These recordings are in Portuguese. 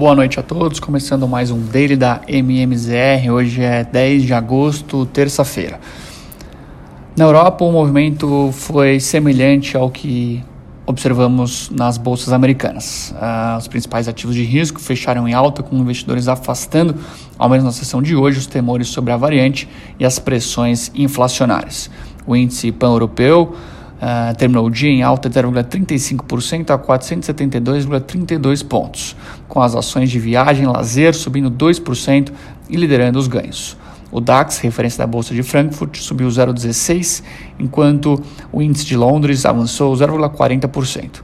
Boa noite a todos, começando mais um Daily da MMZR. Hoje é 10 de agosto, terça-feira. Na Europa, o movimento foi semelhante ao que observamos nas bolsas americanas. Uh, os principais ativos de risco fecharam em alta, com investidores afastando, ao menos na sessão de hoje, os temores sobre a variante e as pressões inflacionárias. O índice pan-europeu uh, terminou o dia em alta de 0,35% a 472,32 pontos, com as ações de viagem e lazer subindo 2% e liderando os ganhos. O DAX, referência da Bolsa de Frankfurt, subiu 0,16%, enquanto o índice de Londres avançou 0,40%.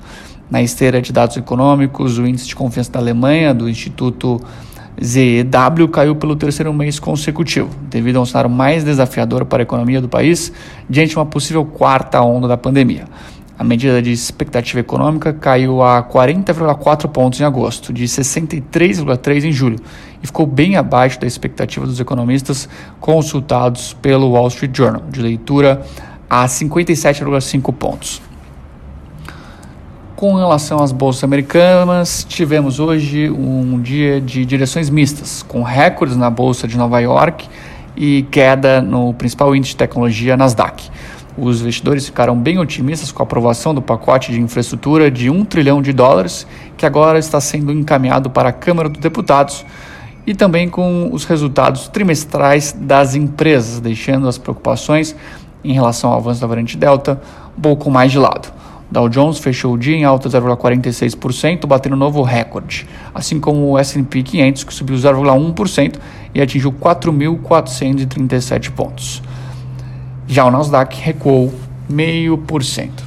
Na esteira de dados econômicos, o índice de confiança da Alemanha, do Instituto ZEW, caiu pelo terceiro mês consecutivo, devido a um cenário mais desafiador para a economia do país diante de uma possível quarta onda da pandemia. A medida de expectativa econômica caiu a 40,4 pontos em agosto, de 63,3 em julho, e ficou bem abaixo da expectativa dos economistas consultados pelo Wall Street Journal, de leitura a 57,5 pontos. Com relação às bolsas americanas, tivemos hoje um dia de direções mistas, com recordes na bolsa de Nova York e queda no principal índice de tecnologia Nasdaq. Os investidores ficaram bem otimistas com a aprovação do pacote de infraestrutura de 1 trilhão de dólares, que agora está sendo encaminhado para a Câmara dos Deputados, e também com os resultados trimestrais das empresas, deixando as preocupações em relação ao avanço da variante Delta um pouco mais de lado. Dow Jones fechou o dia em alta 0,46%, batendo novo recorde, assim como o S&P 500, que subiu 0,1% e atingiu 4.437 pontos. Já o Nasdaq recuou 0,5%.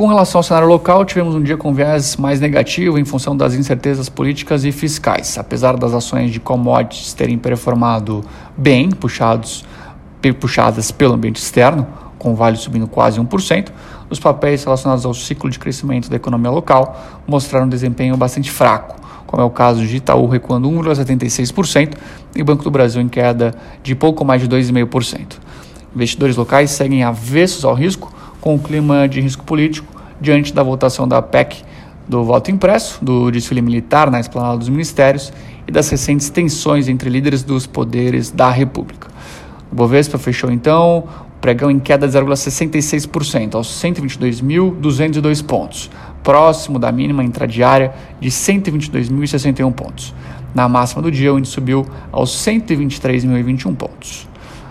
Com relação ao cenário local, tivemos um dia com viés mais negativo em função das incertezas políticas e fiscais. Apesar das ações de commodities terem performado bem, puxados, puxadas pelo ambiente externo, com o Vale subindo quase 1%, os papéis relacionados ao ciclo de crescimento da economia local mostraram um desempenho bastante fraco, como é o caso de Itaú recuando 1,76% e Banco do Brasil em queda de pouco mais de 2,5%. Investidores locais seguem avessos ao risco, com o clima de risco político diante da votação da PEC do voto impresso, do desfile militar na esplanada dos ministérios e das recentes tensões entre líderes dos poderes da República. O Bovespa fechou então pregão em queda de 0,66% aos 122.202 pontos, próximo da mínima intradiária de 122.061 pontos. Na máxima do dia, o índice subiu aos 123.021 pontos.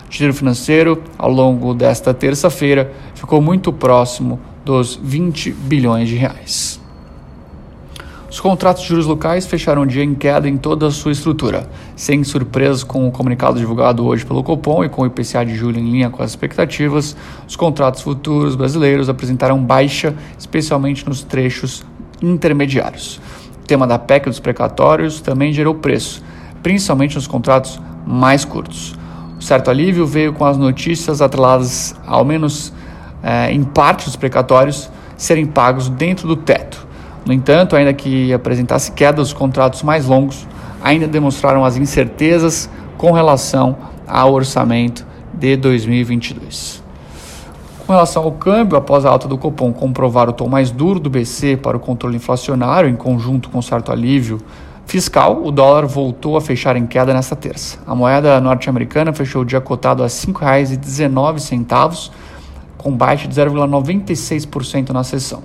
O giro financeiro, ao longo desta terça-feira, ficou muito próximo dos 20 bilhões de reais. Os contratos de juros locais fecharam o dia em queda em toda a sua estrutura, sem surpresas com o comunicado divulgado hoje pelo Copom e com o IPCA de julho em linha com as expectativas. Os contratos futuros brasileiros apresentaram baixa, especialmente nos trechos intermediários. O tema da PEC dos precatórios também gerou preço, principalmente nos contratos mais curtos. O certo alívio veio com as notícias atreladas, ao menos é, em parte dos precatórios, serem pagos dentro do teto no entanto, ainda que apresentasse queda dos contratos mais longos, ainda demonstraram as incertezas com relação ao orçamento de 2022. Com relação ao câmbio, após a alta do Copom comprovar o tom mais duro do BC para o controle inflacionário, em conjunto com certo alívio fiscal, o dólar voltou a fechar em queda nesta terça. A moeda norte-americana fechou o dia cotado a R$ 5,19, com baixa de 0,96% na sessão.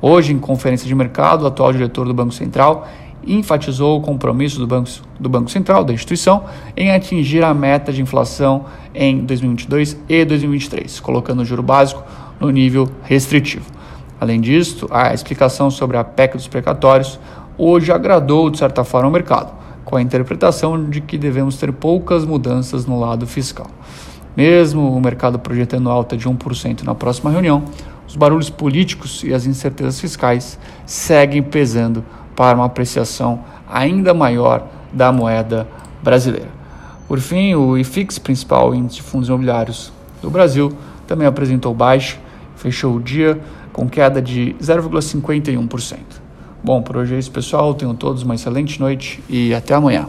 Hoje, em conferência de mercado, o atual diretor do Banco Central enfatizou o compromisso do Banco, do Banco Central, da instituição, em atingir a meta de inflação em 2022 e 2023, colocando o juro básico no nível restritivo. Além disso, a explicação sobre a PEC dos precatórios hoje agradou, de certa forma, o mercado, com a interpretação de que devemos ter poucas mudanças no lado fiscal. Mesmo o mercado projetando alta de 1% na próxima reunião, os barulhos políticos e as incertezas fiscais seguem pesando para uma apreciação ainda maior da moeda brasileira. Por fim, o IFIX, principal índice de fundos imobiliários do Brasil, também apresentou baixa, fechou o dia com queda de 0,51%. Bom, por hoje é isso, pessoal. Tenham todos uma excelente noite e até amanhã.